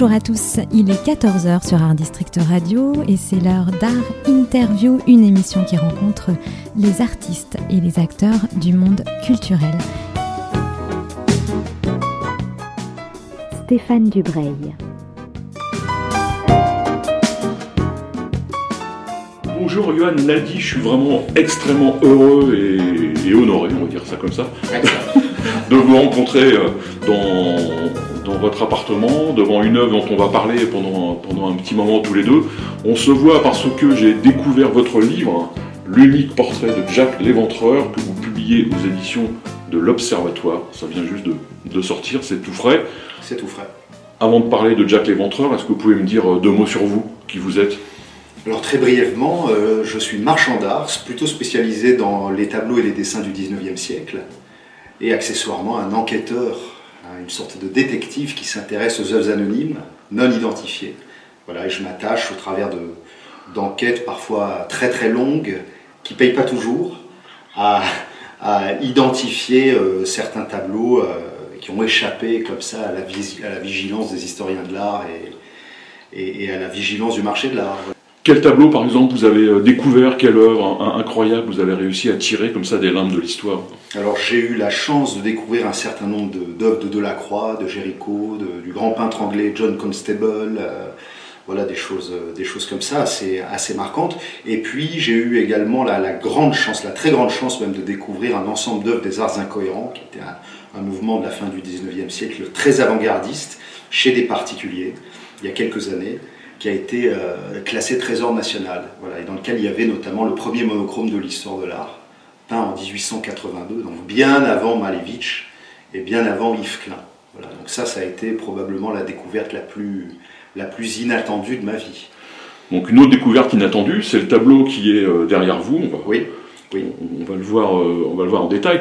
Bonjour à tous, il est 14h sur Art District Radio et c'est l'heure d'Art Interview, une émission qui rencontre les artistes et les acteurs du monde culturel. Stéphane Dubreuil. Bonjour Johan Naldi, je suis vraiment extrêmement heureux et, et honoré, on va dire ça comme ça, de vous rencontrer euh, dans votre appartement, devant une œuvre dont on va parler pendant, pendant un petit moment tous les deux. On se voit parce que j'ai découvert votre livre, l'unique portrait de Jack l'Éventreur, que vous publiez aux éditions de l'Observatoire. Ça vient juste de, de sortir, c'est tout frais. C'est tout frais. Avant de parler de Jack l'Éventreur, est-ce que vous pouvez me dire euh, deux mots sur vous, qui vous êtes? Alors très brièvement, euh, je suis marchand d'art, plutôt spécialisé dans les tableaux et les dessins du 19e siècle, et accessoirement un enquêteur, hein, une sorte de détective qui s'intéresse aux œuvres anonymes, non identifiées. Voilà, et je m'attache au travers de, d'enquêtes parfois très très longues, qui ne payent pas toujours, à, identifier euh, certains tableaux euh, qui ont échappé comme ça à la, vigilance des historiens de l'art et à la vigilance du marché de l'art. Quel tableau, par exemple, vous avez euh, découvert Quelle œuvre incroyable vous avez réussi à tirer comme ça des limbes de l'histoire? Alors j'ai eu la chance de découvrir un certain nombre d'œuvres de Delacroix, de Géricault, du grand peintre anglais John Constable, euh, voilà des choses, euh, des choses comme ça assez, assez marquantes. Et puis j'ai eu également la, la grande chance, la très grande chance même de découvrir un ensemble d'œuvres des arts incohérents, qui était un, un mouvement de la fin du 19e siècle très avant-gardiste chez des particuliers, il y a quelques années qui a été euh, classé trésor national, voilà, et dans lequel il y avait notamment le premier monochrome de l'histoire de l'art, peint en 1882, donc bien avant Malevich et bien avant Yves Klein. Voilà, donc ça, ça a été probablement la découverte la plus, la plus inattendue de ma vie. Donc une autre découverte inattendue, c'est le tableau qui est euh, derrière vous. On va, Oui, oui. on, on va le voir, euh, on va le voir en détail.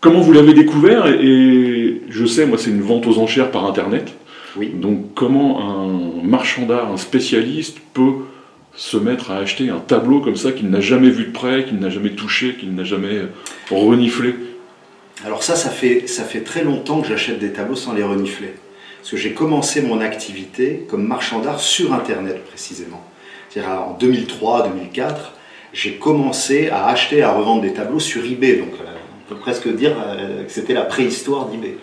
Comment vous l'avez découvert? Et, et je sais, moi, c'est une vente aux enchères par Internet. Oui. Donc comment un marchand d'art, un spécialiste peut se mettre à acheter un tableau comme ça qu'il n'a jamais vu de près, qu'il n'a jamais touché, qu'il n'a jamais reniflé? Alors ça, ça fait, ça fait très longtemps que j'achète des tableaux sans les renifler. Parce que j'ai commencé mon activité comme marchand d'art sur Internet précisément. C'est-à-dire en 2003-2004, j'ai commencé à acheter et à revendre des tableaux sur eBay. Donc euh, peut presque dire euh, que c'était la préhistoire d'eBay.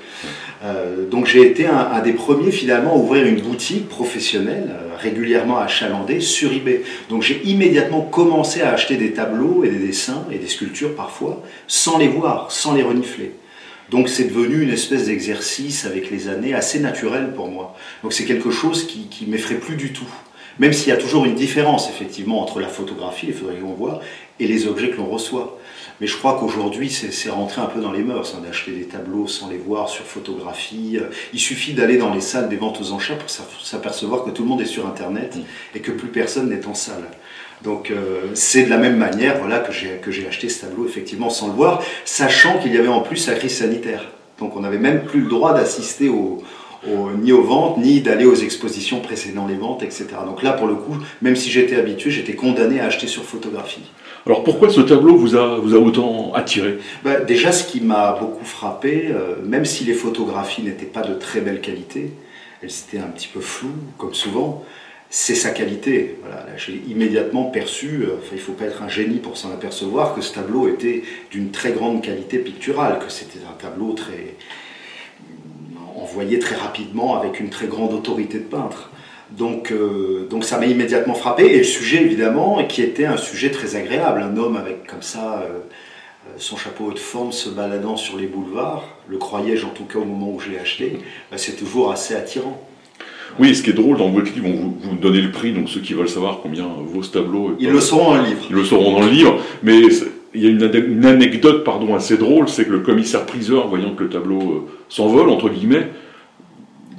Euh, donc j'ai été un, des premiers finalement à ouvrir une boutique professionnelle euh, régulièrement achalandée sur eBay. Donc j'ai immédiatement commencé à acheter des tableaux et des dessins et des sculptures parfois sans les voir, sans les renifler. Donc c'est devenu une espèce d'exercice avec les années assez naturel pour moi. Donc c'est quelque chose qui, qui m'effraie plus du tout. Même s'il y a toujours une différence effectivement entre la photographie, les photographies qu'on voit, et les objets que l'on reçoit. Mais je crois qu'aujourd'hui c'est rentré un peu dans les mœurs hein, d'acheter des tableaux sans les voir sur photographie. Il suffit d'aller dans les salles des ventes aux enchères pour s'apercevoir que tout le monde est sur Internet et que plus personne n'est en salle. Donc euh, c'est de la même manière voilà, que j'ai acheté ce tableau effectivement sans le voir, sachant qu'il y avait en plus la crise sanitaire. Donc on n'avait même plus le droit d'assister au, ni aux ventes, ni d'aller aux expositions précédant les ventes, etc. Donc là pour le coup, même si j'étais habitué, j'étais condamné à acheter sur photographie. Alors pourquoi ce tableau vous a, vous a autant attiré? Bah, déjà, ce qui m'a beaucoup frappé, euh, même si les photographies n'étaient pas de très belle qualité, elles étaient un petit peu floues, comme souvent, c'est sa qualité. Voilà, là, j'ai immédiatement perçu, euh, il ne faut pas être un génie pour s'en apercevoir, que ce tableau était d'une très grande qualité picturale, que c'était un tableau très envoyé très rapidement avec une très grande autorité de peintre. Donc, euh, donc ça m'a immédiatement frappé. Et le sujet, évidemment, qui était un sujet très agréable. Un homme avec comme ça euh, euh, son chapeau haute forme se baladant sur les boulevards, le croyais-je en tout cas au moment où je l'ai acheté, bah, c'est toujours assez attirant. Oui, ce qui est drôle dans votre livre, on vous, vous donnez le prix, donc ceux qui veulent savoir combien vaut ce tableau, Ils le sauront dans le livre. ils le sauront dans le livre, mais c'est- il y a une, ane- une anecdote pardon, assez drôle, c'est que le commissaire priseur, voyant que le tableau euh, s'envole, entre guillemets,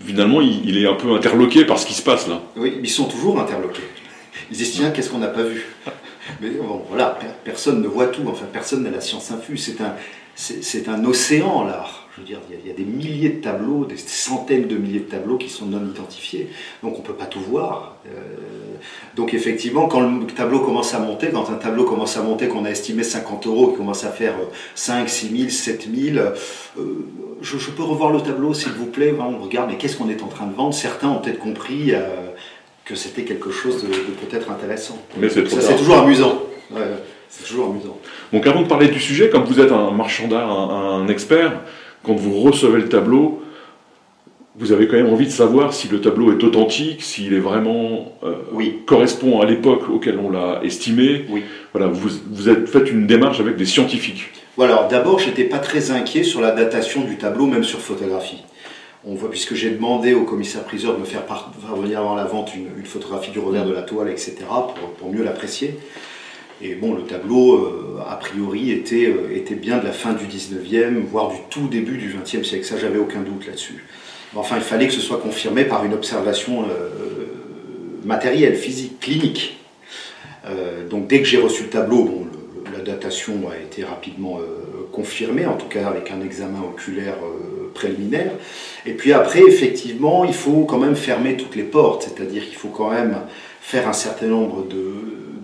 finalement il, il est un peu interloqué par ce qui se passe là. Oui, ils sont toujours interloqués. Ils disent tiens, qu'est-ce qu'on n'a pas vu Mais bon, voilà, per- personne ne voit tout, enfin personne n'a la science infuse. C'est un, c'est un océan l'art. Je veux dire, il y, a, il y a des milliers de tableaux, des centaines de milliers de tableaux qui sont non identifiés. Donc on ne peut pas tout voir. Euh, donc effectivement, quand le tableau commence à monter, quand un tableau commence à monter, qu'on a estimé 50 euros, qui commence à faire 5, 6 000, 7 000, je, peux revoir le tableau s'il vous plaît, on regarde, mais qu'est-ce qu'on est en train de vendre? Certains ont peut-être compris que c'était quelque chose de, peut-être intéressant. Mais c'est c'est toujours amusant. C'est toujours amusant. Donc avant de parler du sujet, comme vous êtes un marchand d'art, un, expert, quand vous recevez le tableau, vous avez quand même envie de savoir si le tableau est authentique, s'il est vraiment euh, oui. correspond à l'époque auquel on l'a estimé. Oui. Voilà, vous, vous êtes fait une démarche avec des scientifiques. Voilà, d'abord, j'étais pas très inquiet sur la datation du tableau, même sur photographie on voit, puisque j'ai demandé au commissaire-priseur de me faire parvenir avant la vente une, photographie du revers de la toile, etc., pour, mieux l'apprécier. Et bon, le tableau, euh, a priori, était, euh, était bien de la fin du 19e, voire du tout début du 20e siècle. Ça, j'avais aucun doute là-dessus. Enfin, il fallait que ce soit confirmé par une observation euh, matérielle, physique, clinique. donc, dès que j'ai reçu le tableau, bon, la datation a été rapidement confirmée, en tout cas avec un examen oculaire préliminaire. Et puis après, effectivement, il faut quand même fermer toutes les portes, c'est-à-dire qu'il faut quand même faire un certain nombre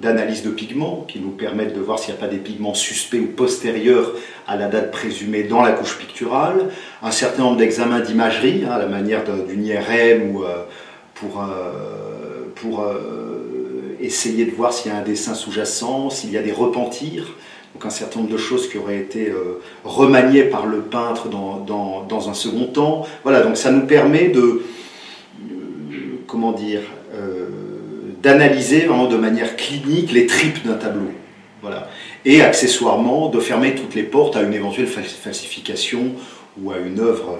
d'analyses de, pigments qui nous permettent de voir s'il n'y a pas des pigments suspects ou postérieurs à la date présumée dans la couche picturale, un certain nombre d'examens d'imagerie, hein, à la manière d'une IRM ou euh, pour, euh, pour euh, essayer de voir s'il y a un dessin sous-jacent, s'il y a des repentirs donc un certain nombre de choses qui auraient été remaniées par le peintre dans, un second temps. Voilà, donc ça nous permet de, comment dire, d'analyser vraiment de manière clinique les tripes d'un tableau. Voilà. Et accessoirement, de fermer toutes les portes à une éventuelle falsification ou à une œuvre,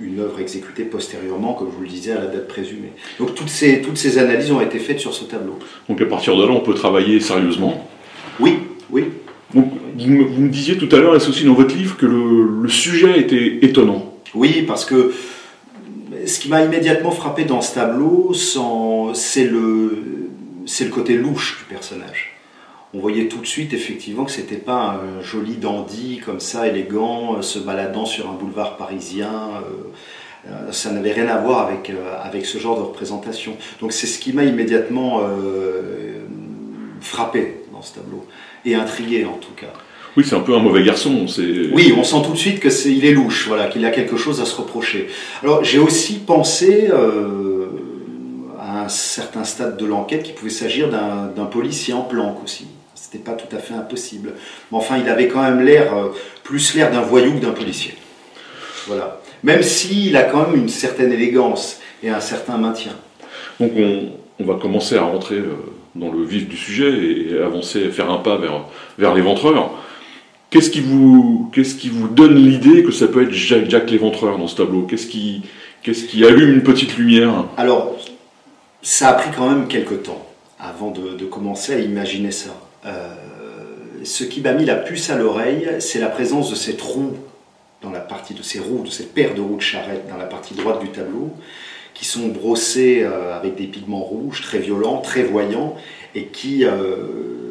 une œuvre exécutée postérieurement, comme je vous le disais, à la date présumée. Donc toutes ces, toutes ces analyses ont été faites sur ce tableau. Donc à partir de là, on peut travailler sérieusement? Oui, oui. vous, me, disiez tout à l'heure, et aussi dans votre livre, que le, sujet était étonnant. Oui, parce que ce qui m'a immédiatement frappé dans ce tableau, c'est le, côté louche du personnage. On voyait tout de suite effectivement que c'était pas un joli dandy comme ça, élégant, se baladant sur un boulevard parisien. Euh, euh, ça n'avait rien à voir euh, avec ce genre de représentation. Donc c'est ce qui m'a immédiatement frappé dans ce tableau et intrigué en tout cas. Oui, c'est un peu un mauvais garçon. Oui, on sent tout de suite que est, il est louche, voilà, qu'il a quelque chose à se reprocher. Alors j'ai aussi pensé euh, à un certain stade de l'enquête qu'il pouvait s'agir d'un policier en planque aussi. C'était pas tout à fait impossible. Mais enfin, il avait quand même l'air euh, plus l'air d'un voyou que d'un policier. Voilà. Même s'il a quand même une certaine élégance et un certain maintien. Donc on, on va commencer à rentrer euh, dans le vif du sujet et avancer, faire un pas vers, vers l'éventreur. Qu'est-ce qui, vous, qui vous donne l'idée que ça peut être Jacques, Jack l'éventreur dans ce tableau? Qu'est-ce qui, qu'est-ce qui allume une petite lumière? Alors, ça a pris quand même quelques temps avant de, commencer à imaginer ça. Euh, ce qui m'a mis la puce à l'oreille, c'est la présence de ces trous dans la partie de ces roues, de cette paire de roues de charrette dans la partie droite du tableau, qui sont brossés euh, avec des pigments rouges très violents, très voyants, et qui, euh,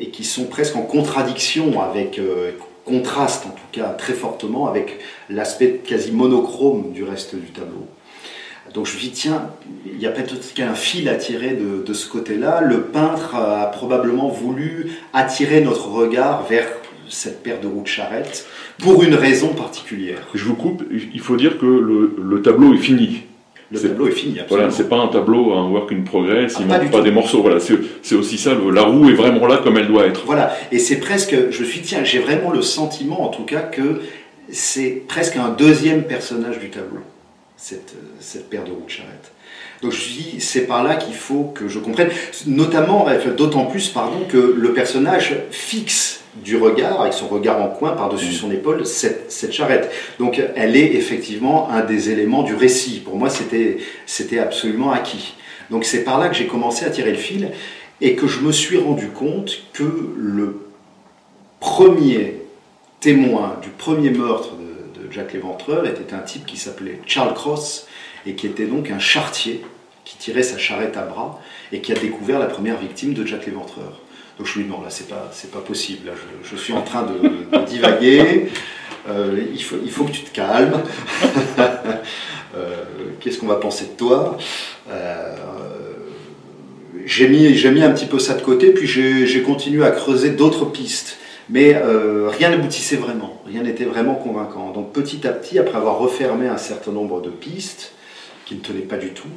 et qui sont presque en contradiction avec, euh, contraste en tout cas très fortement avec l'aspect quasi monochrome du reste du tableau. Donc je me dis, tiens, il y a peut-être qu'un fil à tirer de, de ce côté-là. Le peintre a probablement voulu attirer notre regard vers cette paire de roues de charrette pour une raison particulière. Je vous coupe, il faut dire que le tableau est fini. Le tableau est fini. Voilà, c'est pas un tableau, un work in progress, il ah, manque pas, des morceaux. Voilà, c'est aussi ça, la roue est vraiment là comme elle doit être. Voilà, et c'est presque, je suis tiens, j'ai vraiment le sentiment en tout cas que c'est presque un deuxième personnage du tableau, cette, cette paire de roues de charrette. Donc je dis, c'est par là qu'il faut que je comprenne, notamment, d'autant plus, pardon, que le personnage fixe du regard, avec son regard en coin par-dessus mm. son épaule, cette, cette, charrette. Donc elle est effectivement un des éléments du récit. Pour moi, c'était, absolument acquis. Donc c'est par là que j'ai commencé à tirer le fil et que je me suis rendu compte que le premier témoin du premier meurtre de, de Jack Léventreur était un type qui s'appelait Charles Cross et qui était donc un charretier qui tirait sa charrette à bras et qui a découvert la première victime de Jack Léventreur. Je lui dis non, là c'est pas, c'est pas possible, je, suis en train de, divaguer, euh, il, faut, il faut que tu te calmes, euh, qu'est-ce qu'on va penser de toi? Euh, j'ai mis, j'ai mis un petit peu ça de côté, puis j'ai continué à creuser d'autres pistes. Mais rien n'aboutissait vraiment, rien n'était vraiment convaincant. Donc petit à petit, après avoir refermé un certain nombre de pistes qui ne tenaient pas du tout,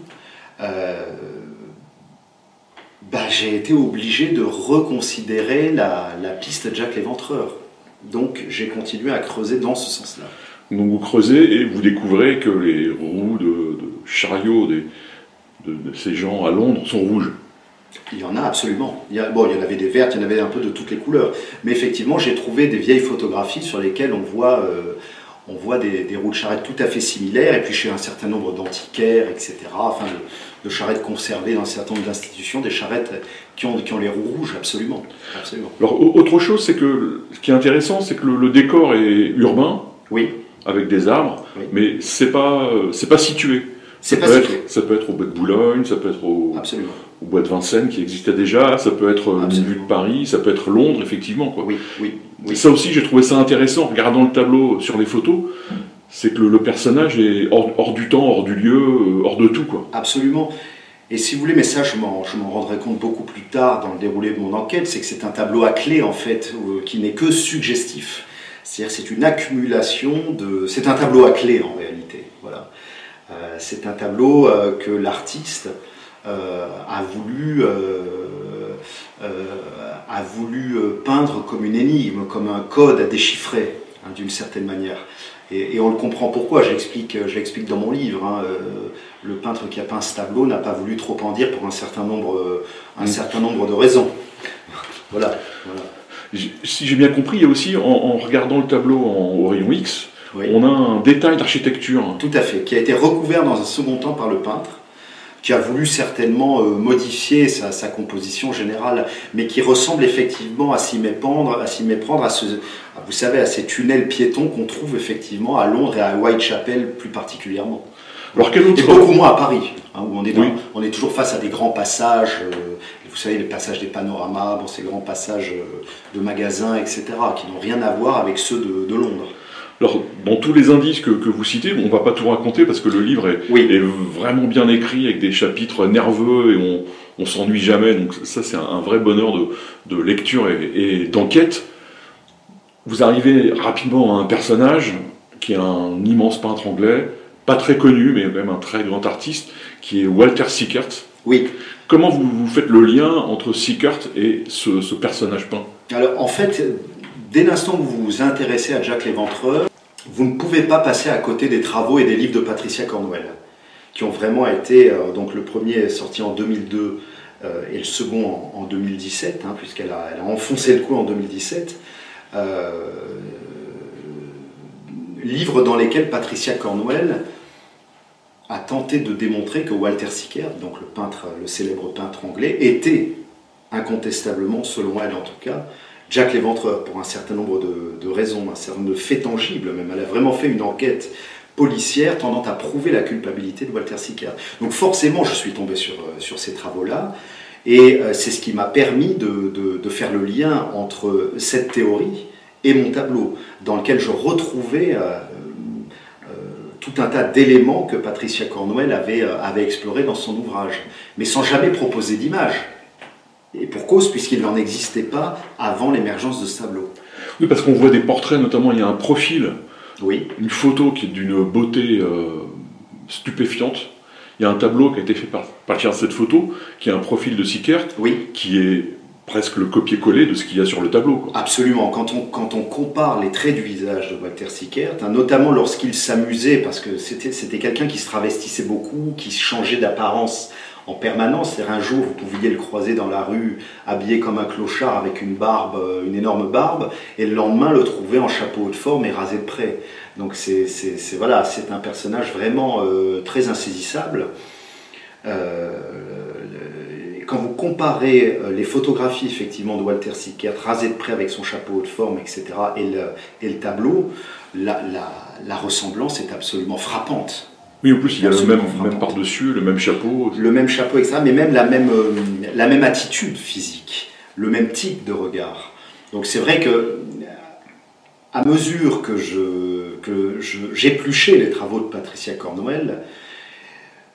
j'ai été obligé de reconsidérer la, piste Jack l'Éventreur. Donc j'ai continué à creuser dans ce sens-là. Donc vous creusez et vous découvrez que les roues de, chariot de, de, ces gens à Londres sont rouges. Il y en a absolument. Il y, bon, il y en avait des vertes, il y en avait un peu de toutes les couleurs. Mais effectivement, j'ai trouvé des vieilles photographies sur lesquelles on voit, euh, on voit des, roues de charrette tout à fait similaires. Et puis chez un certain nombre d'antiquaires, etc. Enfin, de, charrettes conservées dans un certain nombre d'institutions, des charrettes qui ont, qui ont les roues rouges, absolument. absolument. Alors, autre chose, c'est que ce qui est intéressant, c'est que le, décor est urbain. Oui. Avec des arbres, mais c'est pas, euh, c'est pas situé. Ça peut, être, ça peut être au bois de Boulogne, ça peut être au, au bois de Vincennes qui existait déjà, ça peut être au milieu de Paris, ça peut être Londres, effectivement. Quoi. Oui, oui, oui. Ça aussi, j'ai trouvé ça intéressant regardant le tableau sur les photos. C'est que le, personnage est hors, du temps, hors du lieu, euh, hors de tout. Quoi. Absolument. Et si vous voulez, mais ça, je m'en, rendrai compte beaucoup plus tard dans le déroulé de mon enquête, c'est que c'est un tableau à clé, en fait, euh, qui n'est que suggestif. C'est-à-dire c'est une accumulation de... C'est un tableau à clé, en réalité. Voilà. Euh, c'est un tableau que l'artiste a voulu a voulu peindre comme une énigme, comme un code à déchiffrer, hein, d'une certaine manière. Et, on le comprend pourquoi, j'explique, j'explique dans mon livre. Hein, le peintre qui a peint ce tableau n'a pas voulu trop en dire pour un certain nombre, un mm. certain nombre de raisons. voilà. Si j'ai bien compris, il y a aussi, en, regardant le tableau en, au rayon X, on a un détail d'architecture. Tout à fait, qui a été recouvert dans un second temps par le peintre, qui a voulu certainement euh, modifier sa, composition générale, mais qui ressemble effectivement à s'y méprendre, à s'y méprendre à ce, vous savez, à ces tunnels piétons qu'on trouve effectivement à Londres et à Whitechapel plus particulièrement. Alors, quel autre... Et beaucoup moins à Paris, hein, où on est, on est toujours face à des grands passages, euh, vous savez, les passages des panoramas, bon, ces grands passages euh, de magasins, etc., qui n'ont rien à voir avec ceux de Londres. Alors, dans tous les indices que, vous citez, on ne va pas tout raconter parce que le livre est, vraiment bien écrit avec des chapitres nerveux et on, ne s'ennuie jamais. Donc ça, c'est un, vrai bonheur de, lecture et, d'enquête. Vous arrivez rapidement à un personnage qui est un immense peintre anglais, pas très connu, mais même un très grand artiste, qui est Walter Sickert. Oui. Comment vous, faites le lien entre Sickert et ce, ce personnage peint? Alors, en fait, dès l'instant où vous vous intéressez à Jack l'Éventreur, vous ne pouvez pas passer à côté des travaux et des livres de Patricia Cornwell, qui ont vraiment été, euh, donc le premier est sorti en 2002 euh, et le second en, 2017, hein, puisqu'elle a, enfoncé le coup en 2017. Euh, livres dans lesquels Patricia Cornwell a tenté de démontrer que Walter Sickert, donc le peintre, le célèbre peintre anglais, était incontestablement, selon elle en tout cas, Jack Léventreur, pour un certain nombre de, raisons, un certain nombre de faits tangibles même. Elle a vraiment fait une enquête policière tendant à prouver la culpabilité de Walter Sickert. Donc forcément, je suis tombé sur, euh, sur ces travaux-là, et euh, c'est ce qui m'a permis de, faire le lien entre cette théorie et mon tableau, dans lequel je retrouvais euh, tout un tas d'éléments que Patricia Cornwell avait, avait explorés dans son ouvrage, mais sans jamais proposer d'image. Et pour cause, puisqu'il n'en existait pas avant l'émergence de ce tableau. Oui, parce qu'on voit des portraits, notamment il y a un profil, oui. une photo qui est d'une beauté euh, stupéfiante. Il y a un tableau qui a été fait par partir de cette photo, qui est un profil de Sickert, oui. qui est presque le copier-coller de ce qu'il y a sur le tableau. Absolument. Quand on, quand on compare les traits du visage de Walter Sickert, hein, notamment lorsqu'il s'amusait, parce que c'était quelqu'un qui se travestissait beaucoup, qui changeait d'apparence en permanence. C'est un jour, vous pouviez le croiser dans la rue, habillé comme un clochard avec une barbe, euh, une énorme barbe, et le lendemain le trouver en chapeau de forme et rasé de près. Donc c'est voilà, c'est un personnage vraiment euh, très insaisissable. Euh, quand vous comparez les photographies effectivement de Walter Sickert, rasé de près avec son chapeau de forme, etc., et le, et le tableau, la, la ressemblance est absolument frappante. Oui, en plus, il y a le même, même par-dessus, le même chapeau. Le même chapeau, etc. Mais même la même, euh, la même attitude physique, le même type de regard. Donc c'est vrai que, à mesure que je que j'épluchais les travaux de Patricia Cornwell,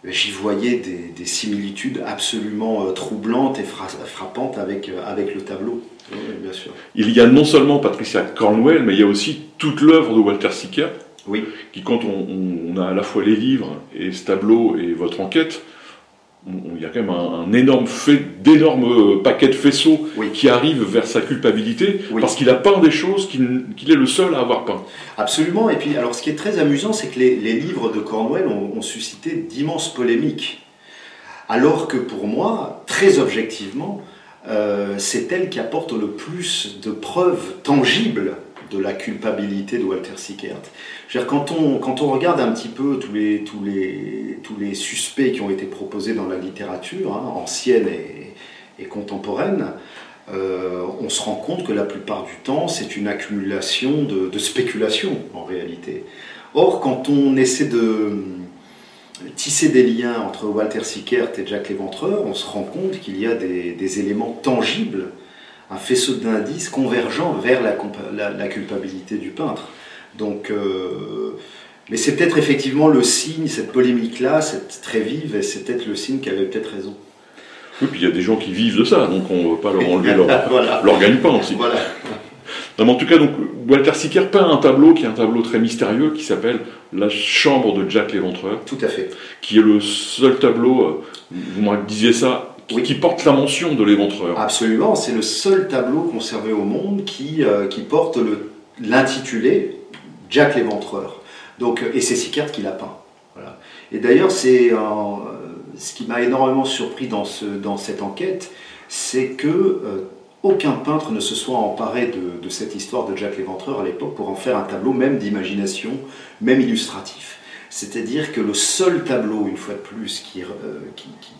j'y voyais des, similitudes absolument troublantes et frappantes avec, avec le tableau. bien sûr. Il y a non seulement Patricia Cornwell, mais il y a aussi toute l'œuvre de Walter Sickert, oui. qui quand on, a à la fois les livres et ce tableau et votre enquête, il y a quand même un, énorme fait, d'énormes euh, paquets de faisceaux qui arrivent vers sa culpabilité parce qu'il a peint des choses qu'il est le seul à avoir peint. Absolument. Et puis, alors, ce qui est très amusant, c'est que les, livres de Cornwell ont, suscité d'immenses polémiques. Alors que pour moi, très objectivement, euh, c'est elle qui apporte le plus de preuves tangibles de la culpabilité de Walter Sickert. Quand on, quand on regarde un petit peu tous les, tous, les, tous les suspects qui ont été proposés dans la littérature, hein, ancienne et, contemporaine, euh, on se rend compte que la plupart du temps, c'est une accumulation de, spéculations en réalité. Or, quand on essaie de tisser des liens entre Walter Sickert et Jack Léventreur, on se rend compte qu'il y a des éléments tangibles un faisceau d'indices convergent vers la, la, culpabilité du peintre. Donc, euh, mais c'est peut-être effectivement le signe, cette polémique-là, c'est très vive, et c'est peut-être le signe qu'elle avait peut-être raison. Oui, puis il y a des gens qui vivent de ça, donc on ne veut pas leur enlever leur, leur gagne-pain aussi. Voilà. en tout cas, donc, Walter Sicker peint un tableau qui est un tableau très mystérieux qui s'appelle La chambre de Jack l'Éventreur. Tout à fait. Qui est le seul tableau, euh, vous me disiez ça, qui porte la mention de l'éventreur. Absolument, c'est le seul tableau conservé au monde qui, euh, qui porte l'intitulé Jack l'éventreur. Donc, et c'est Sickert qui l'a peint. Voilà. Et d'ailleurs, c'est ce qui m'a énormément surpris dans, ce, dans cette enquête, c'est que euh, aucun peintre ne se soit emparé de, de cette histoire de Jack l'éventreur à l'époque pour en faire un tableau même d'imagination, même illustratif. C'est-à-dire que le seul tableau, une fois de plus, qui, euh, qui, qui,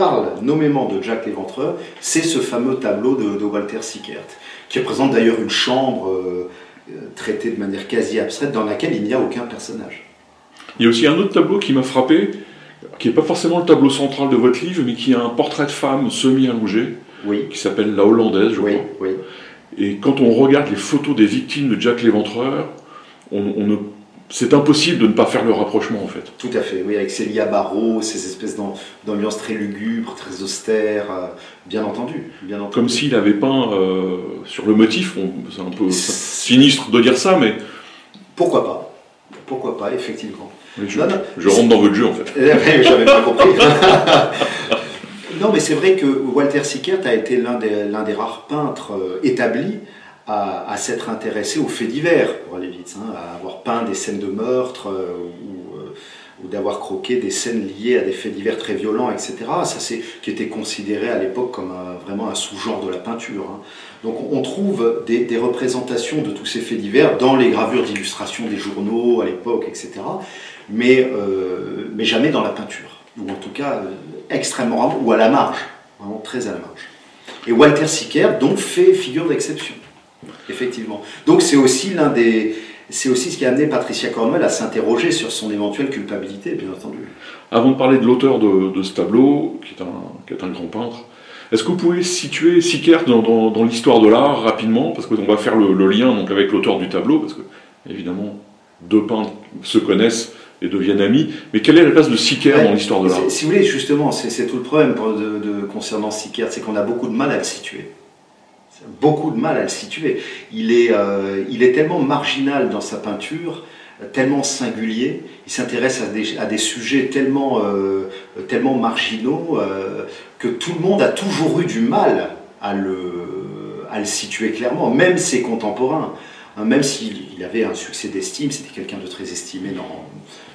parle nommément de Jack l'Éventreur, c'est ce fameux tableau de, Walter Sickert, qui représente d'ailleurs une chambre euh, euh, traitée de manière quasi abstraite dans laquelle il n'y a aucun personnage. Il y a aussi un autre tableau qui m'a frappé, qui n'est pas forcément le tableau central de votre livre, mais qui a un portrait de femme semi-allongé, qui s'appelle La Hollandaise, je oui, crois. Oui. Et quand on regarde les photos des victimes de Jack l'Éventreur, on, on ne c'est impossible de ne pas faire le rapprochement en fait. Tout à fait, oui, avec à barreaux, ces espèces d'ambiance très lugubre, très austère, euh, bien entendu. Bien entendu. Comme s'il avait peint euh, sur le motif, c'est un peu sinistre de dire ça, mais. Pourquoi pas? Pourquoi pas, effectivement. je, rentre dans votre jeu en fait. Eh j'avais pas compris. non, mais c'est vrai que Walter Sickert a été l'un des, des, rares peintres euh, établis à, s'être intéressé aux faits divers, pour aller vite, hein, à avoir peint des scènes de meurtre euh, euh, ou, d'avoir croqué des scènes liées à des faits divers très violents, etc. Ça, c'est qui était considéré à l'époque comme vraiment un sous-genre de la peinture. Hein. Donc on trouve des, représentations de tous ces faits divers dans les gravures d'illustration des journaux à l'époque, etc. Mais, euh, mais jamais dans la peinture, ou en tout cas extrêmement ou à la marge, vraiment très à la marge. Et Walter Sickert donc fait figure d'exception. Effectivement. Donc c'est aussi l'un des, c'est aussi ce qui a amené Patricia Cornwell à s'interroger sur son éventuelle culpabilité, bien entendu. Avant de parler de l'auteur de, ce tableau, qui est, un, qui est un grand peintre, est-ce que vous pouvez situer Sickert dans, dans, l'histoire de l'art rapidement? Parce qu'on va faire le, lien donc, avec l'auteur du tableau, parce que, évidemment, deux peintres se connaissent et deviennent amis. Mais quelle est la place de Sickert dans l'histoire de l'art? Si vous voulez, justement, c'est tout le problème de, concernant Sickert, c'est qu'on a beaucoup de mal à le situer beaucoup de mal à le situer. Il est, euh, il est tellement marginal dans sa peinture, tellement singulier, il s'intéresse à des, sujets tellement, euh, tellement marginaux euh, que tout le monde a toujours eu du mal à le, à le situer clairement, même ses contemporains. Hein, même s'il avait un succès d'estime, c'était quelqu'un de très estimé dans.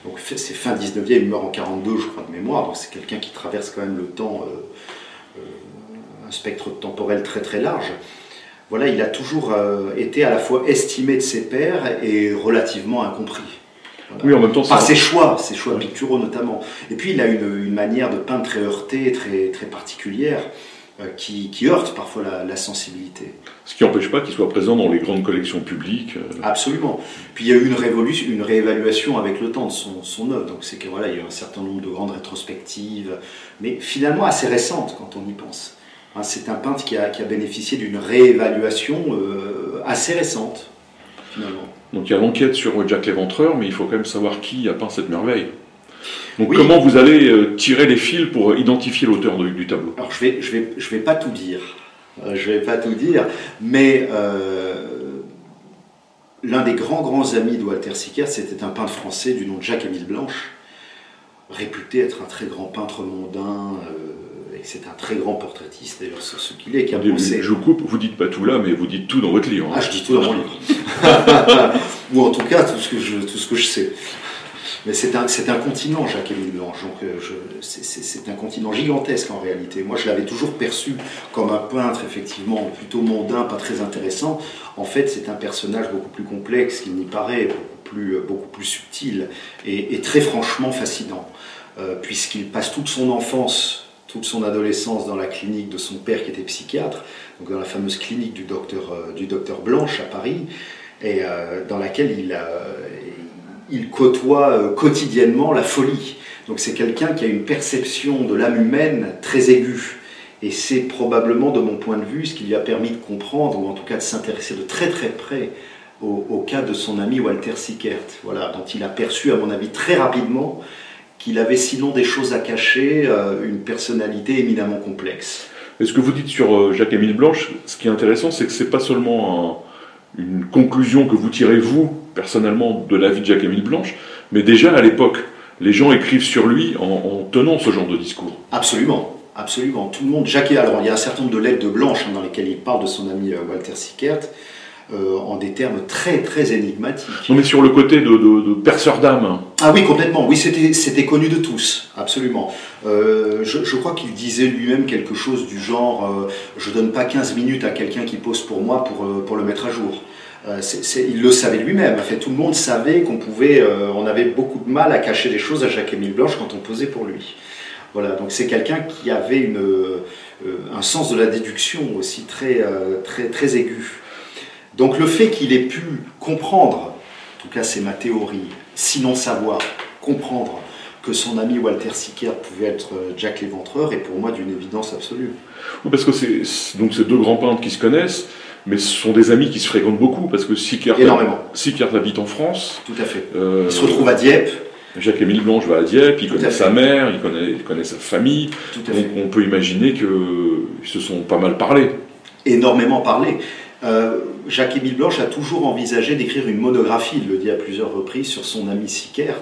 Donc c'est fin 19e, il meurt en 42, je crois, de mémoire, donc c'est quelqu'un qui traverse quand même le temps spectre temporel très très large. Voilà, il a toujours euh, été à la fois estimé de ses pairs et relativement incompris. Oui, en même temps, par ses choix, ses choix picturaux notamment. Et puis il a une, une manière de peindre très heurtée, très, très particulière, euh, qui, qui, heurte parfois la, sensibilité. Ce qui n'empêche pas qu'il soit présent dans les grandes collections publiques. Euh. Absolument. Puis il y a eu une, révolution, une réévaluation avec le temps de son, son œuvre. Donc c'est que voilà, il y a eu un certain nombre de grandes rétrospectives, mais finalement assez récentes quand on y pense. Hein, c'est un peintre qui a, bénéficié d'une réévaluation euh, assez récente, finalement. Donc il y a l'enquête sur Jack l'Éventreur, mais il faut quand même savoir qui a peint cette merveille. Donc comment vous allez euh, tirer les fils pour identifier l'auteur du tableau? Alors je vais, je vais, je vais pas tout dire. Euh, je vais pas tout dire, mais l'un des grands grands amis de Walter Sickert, c'était un peintre français du nom de Jacques-Émile Blanche, réputé être un très grand peintre mondain c'est un très grand portraitiste, d'ailleurs, c'est ce qu'il est, qui a pensé... Je coupe, vous dites pas tout là, mais vous dites tout dans votre livre. Hein. Ah, je dis tout dans mon livre. Ou en tout cas, tout ce que je, tout ce que je sais. Mais c'est un, un, continent, Jacques-Émile Blanche. c'est un continent gigantesque en réalité. Moi, je l'avais toujours perçu comme un peintre, effectivement, plutôt mondain, pas très intéressant. En fait, c'est un personnage beaucoup plus complexe qu'il n'y paraît, beaucoup plus, beaucoup plus subtil et, très franchement fascinant. Euh, puisqu'il passe toute son enfance toute son adolescence dans la clinique de son père qui était psychiatre, donc dans la fameuse clinique du docteur, euh, Blanche à Paris, et euh, dans laquelle il, il côtoie euh, quotidiennement la folie. Donc c'est quelqu'un qui a une perception de l'âme humaine très aiguë. Et c'est probablement, de mon point de vue, ce qui lui a permis de comprendre, ou en tout cas de s'intéresser de très très près au, au, cas de son ami Walter Sickert, voilà, dont il a perçu, à mon avis, très rapidement qu'il avait sinon des choses à cacher, euh, une personnalité éminemment complexe. Et ce que vous dites sur euh, Jacques-Émile Blanche, ce qui est intéressant, c'est que ce n'est pas seulement une conclusion que vous tirez, vous, personnellement, de la vie de Jacques-Émile Blanche, mais déjà à l'époque, les gens écrivent sur lui en, tenant ce genre de discours. Absolument, absolument. Tout le monde, Jacques, alors il y a un certain nombre de lettres de Blanche hein, dans lesquelles il parle de son ami euh, Walter Sickert, euh, en des termes très très énigmatiques. Non mais sur le côté de, de, perceur d'âme. Ah oui, complètement. Oui, c'était connu de tous, absolument. Euh, je, crois qu'il disait lui-même quelque chose du genre euh, Je donne pas 15 minutes à quelqu'un qui pose pour moi pour, pour le mettre à jour il le savait lui-même. En fait, tout le monde savait qu'on pouvait, on avait beaucoup de mal à cacher des choses à Jacques-Émile Blanche quand on posait pour lui. Voilà, donc c'est quelqu'un qui avait une, un sens de la déduction aussi très, très, très aigu. Donc le fait qu'il ait pu comprendre, en tout cas c'est ma théorie, sinon savoir, comprendre que son ami Walter Sickert pouvait être euh, Jack l'Éventreur est pour moi d'une évidence absolue. Oui, parce que c'est donc ces deux grands peintres qui se connaissent, mais ce sont des amis qui se fréquentent beaucoup, parce que Sickert, Sickert habite en France. Tout à fait. Euh, il se retrouve à Dieppe. Jacques-Émile Blanche va à Dieppe, il connaît sa mère, il connaît, il connaît sa famille. Tout à donc on peut imaginer qu'ils se sont pas mal parlé. Énormément parlé. Euh, Jacques-Émile Blanche a toujours envisagé d'écrire une monographie, il le dit à plusieurs reprises, sur son ami Sickert.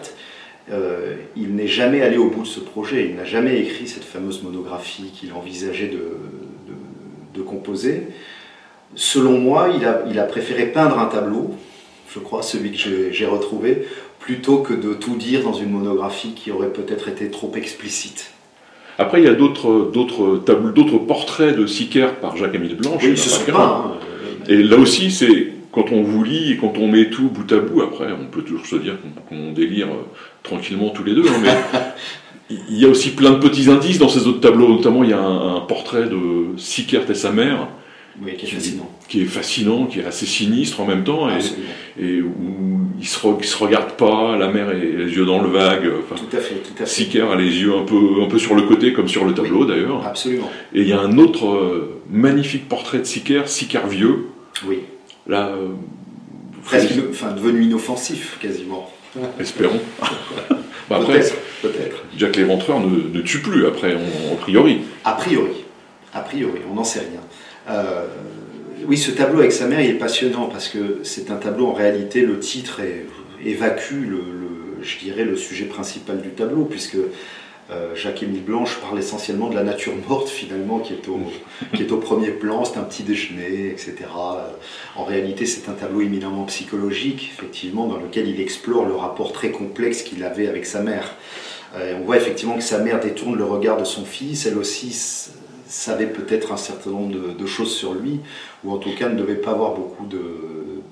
Euh, il n'est jamais allé au bout de ce projet, il n'a jamais écrit cette fameuse monographie qu'il envisageait de, composer. Selon moi, il a, il a, préféré peindre un tableau, je crois, celui que j'ai retrouvé, plutôt que de tout dire dans une monographie qui aurait peut-être été trop explicite. Après, il y a d'autres portraits de Sickert par Jacques-Émile Blanche. Oui, ce sont pas, et là aussi, c'est quand on vous lit et quand on met tout bout à bout, après, on peut toujours se dire qu'on délire euh, tranquillement tous les deux, hein, mais il y a aussi plein de petits indices dans ces autres tableaux, notamment il y a un, portrait de Sickert et sa mère. qui est fascinant. Qui est fascinant, qui est assez sinistre en même temps, et, où ils se, se regardent pas, la mère a les yeux dans le vague. tout à fait, tout à fait. A les yeux un peu, un peu sur le côté, comme sur le tableau d'ailleurs. Absolument. Et il y a un autre euh, magnifique portrait de Sickert, Sickert vieux, oui. Là, euh, presque enfin, devenu inoffensif quasiment. Espérons. bah peut-être, peut-être. Jack l'Éventreur ne, ne, tue plus après, a priori. A priori, a priori, on n'en sait rien. Euh, oui, ce tableau avec sa mère, il est passionnant parce que c'est un tableau, en réalité, le titre évacue, le, je dirais, le sujet principal du tableau, puisque euh, Jacques-Émile Blanche parle essentiellement de la nature morte finalement qui est au, qui est au premier plan, c'est un petit déjeuner, etc. Euh, en réalité c'est un tableau éminemment psychologique, effectivement, dans lequel il explore le rapport très complexe qu'il avait avec sa mère. Euh, on voit effectivement que sa mère détourne le regard de son fils, elle aussi savait peut-être un certain nombre de, choses sur lui, ou en tout cas ne devait pas avoir beaucoup de,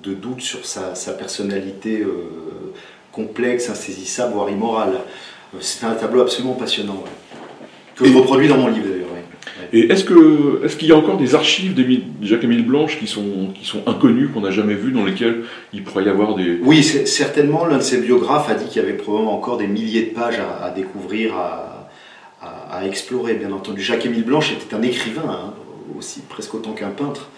de doutes sur sa, personnalité complexe, insaisissable, voire immorale. C'est un tableau absolument passionnant, que je reproduis dans mon livre d'ailleurs. Et est-ce qu'il est qu'il y a encore des archives de Jacques-Émile Blanche qui sont, qui sont inconnues, qu'on n'a jamais vues, dans lesquelles il pourrait y avoir des... Oui, certainement, l'un de ses biographes a dit qu'il y avait probablement encore des milliers de pages à, découvrir, à, à, explorer, bien entendu. Jacques-Émile Blanche était un écrivain, hein, aussi presque autant qu'un peintre,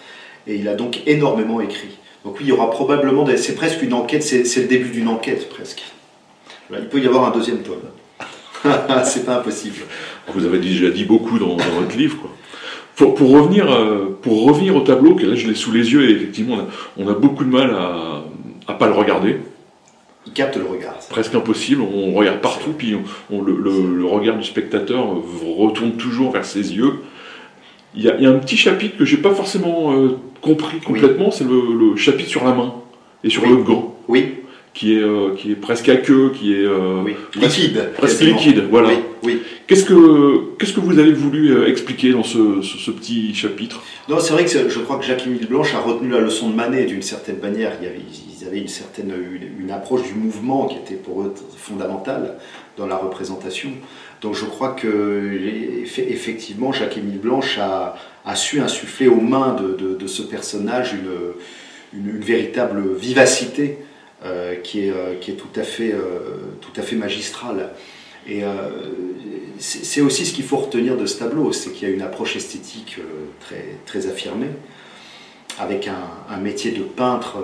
et il a donc énormément écrit. Donc oui, il y aura probablement, c'est presque une enquête, c'est le début d'une enquête presque. il peut y avoir un deuxième tome. c'est pas impossible. Vous avez déjà dit beaucoup dans, votre livre. Quoi. Pour, pour, revenir, euh, pour revenir au tableau, que là je l'ai sous les yeux, et effectivement on a, beaucoup de mal à ne pas le regarder. Il capte le regard. Presque impossible, on regarde partout, puis on, le, regard du spectateur retourne toujours vers ses yeux. Il y, a, un petit chapitre que j'ai pas forcément euh, compris complètement, c'est le, chapitre sur la main et sur le gant. Oui qui est, euh, qui est presque à queue, qui est euh, liquide. Presque, liquide, voilà. Oui, Qu'est-ce que qu'est-ce que vous avez voulu euh, expliquer dans ce, ce, petit chapitre? Non, c'est vrai que je crois que Jacques-Émile Blanche a retenu la leçon de Manet d'une certaine manière. Il y avait, ils avaient une certaine une, approche du mouvement qui était pour eux fondamentale dans la représentation. Donc je crois que effectivement Jacques-Émile Blanche a, a, su insuffler aux mains de, de, de ce personnage une, une, une véritable vivacité euh, qui, est, euh, qui est tout à fait, euh, tout. Et c'est aussi ce qu'il faut retenir de ce tableau, c'est qu'il y a une approche esthétique très, affirmée, avec un, un métier de peintre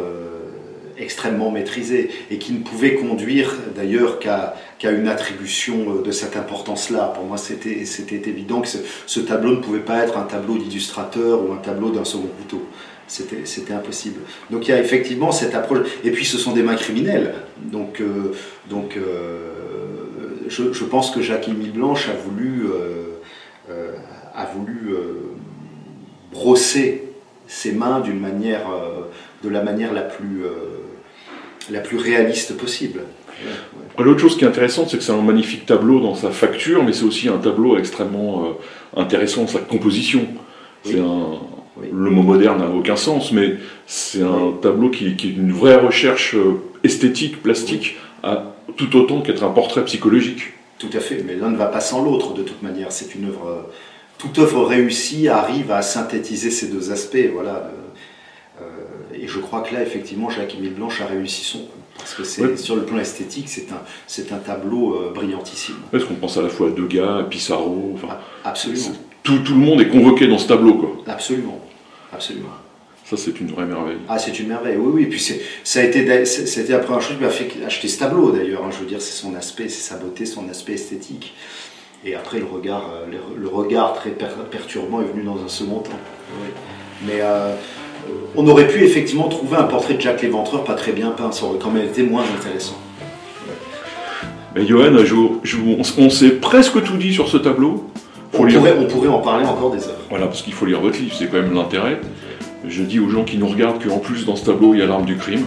extrêmement maîtrisé et qui ne pouvait conduire d'ailleurs qu'à une attribution de cette importance-là. Pour moi, c'était évident que ce, ce, tableau ne pouvait pas être un tableau d'illustrateur ou un tableau d'un second couteau. C'était impossible. Donc il y a effectivement cette approche. Et puis ce sont des mains criminelles. Donc, euh, donc euh, je, pense que Jacques-Émile Blanche a voulu, euh, a voulu brosser ses mains d'une manière, de la manière la plus, la plus réaliste possible. L'autre chose qui est intéressante, c'est que c'est un magnifique tableau dans sa facture, mais c'est aussi un tableau extrêmement intéressant dans sa composition. C'est un, le mot moderne n'a aucun sens, mais c'est un tableau qui, est une vraie recherche euh, esthétique, plastique, tout autant qu'être un portrait psychologique. Tout à fait, mais l'un ne va pas sans l'autre de toute manière. C'est une œuvre. Euh, toute œuvre réussie arrive à synthétiser ces deux aspects. Voilà. Euh, et je crois que là, effectivement, Jacques-Émile Blanche a réussi son coup. Parce que c'est, sur le plan esthétique, c'est un, un tableau brillantissime. Est-ce qu'on pense à la fois à Degas, à Pissarro enfin, Absolument. Tout, tout, le monde est convoqué dans ce tableau. Quoi. Absolument. Absolument. Ça, c'est une vraie merveille. Ah, c'est une merveille, oui, oui. Et puis, ça a été, c'était la première chose qui m'a fait acheter ce tableau, d'ailleurs. Hein. Je veux dire, c'est son aspect, c'est sa beauté, son aspect esthétique. Et après, le regard, euh, le, regard très perturbant est venu dans un second temps. Mais euh, on aurait pu effectivement trouver un portrait de Jacques Léventreur pas très bien peint. Ça aurait quand même été moins intéressant. Mais Johan, on s'est presque tout dit sur ce tableau. On pourrait, on pourrait, en parler encore des heures. Voilà, parce qu'il faut lire votre livre, c'est quand même l'intérêt. Je dis aux gens qui nous regardent qu'en plus dans ce tableau il y a l'arme du crime.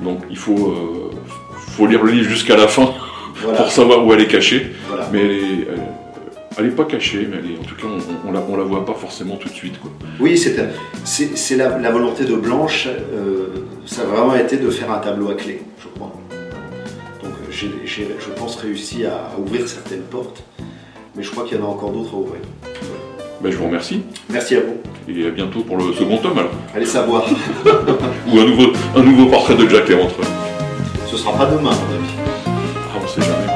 Donc il faut, euh, faut lire le livre jusqu'à la fin pour savoir où elle est cachée. Mais elle est, pas cachée, mais en tout cas on, on, la, on, la, voit pas forcément tout de suite. Quoi. Oui, c'est la, la, volonté de Blanche, euh, ça a vraiment été de faire un tableau à clé, je crois. Donc j'ai, je pense, réussi à ouvrir certaines portes mais je crois qu'il y en a encore d'autres à ouvrir. Ben, je vous remercie. Merci à vous. Et à bientôt pour le second tome alors. Allez savoir. Ou un nouveau, un nouveau portrait de Jack Léventreur. Ce sera pas demain, à mon avis. Ah, on sait jamais.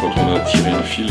Quand, quand on a tiré un fil,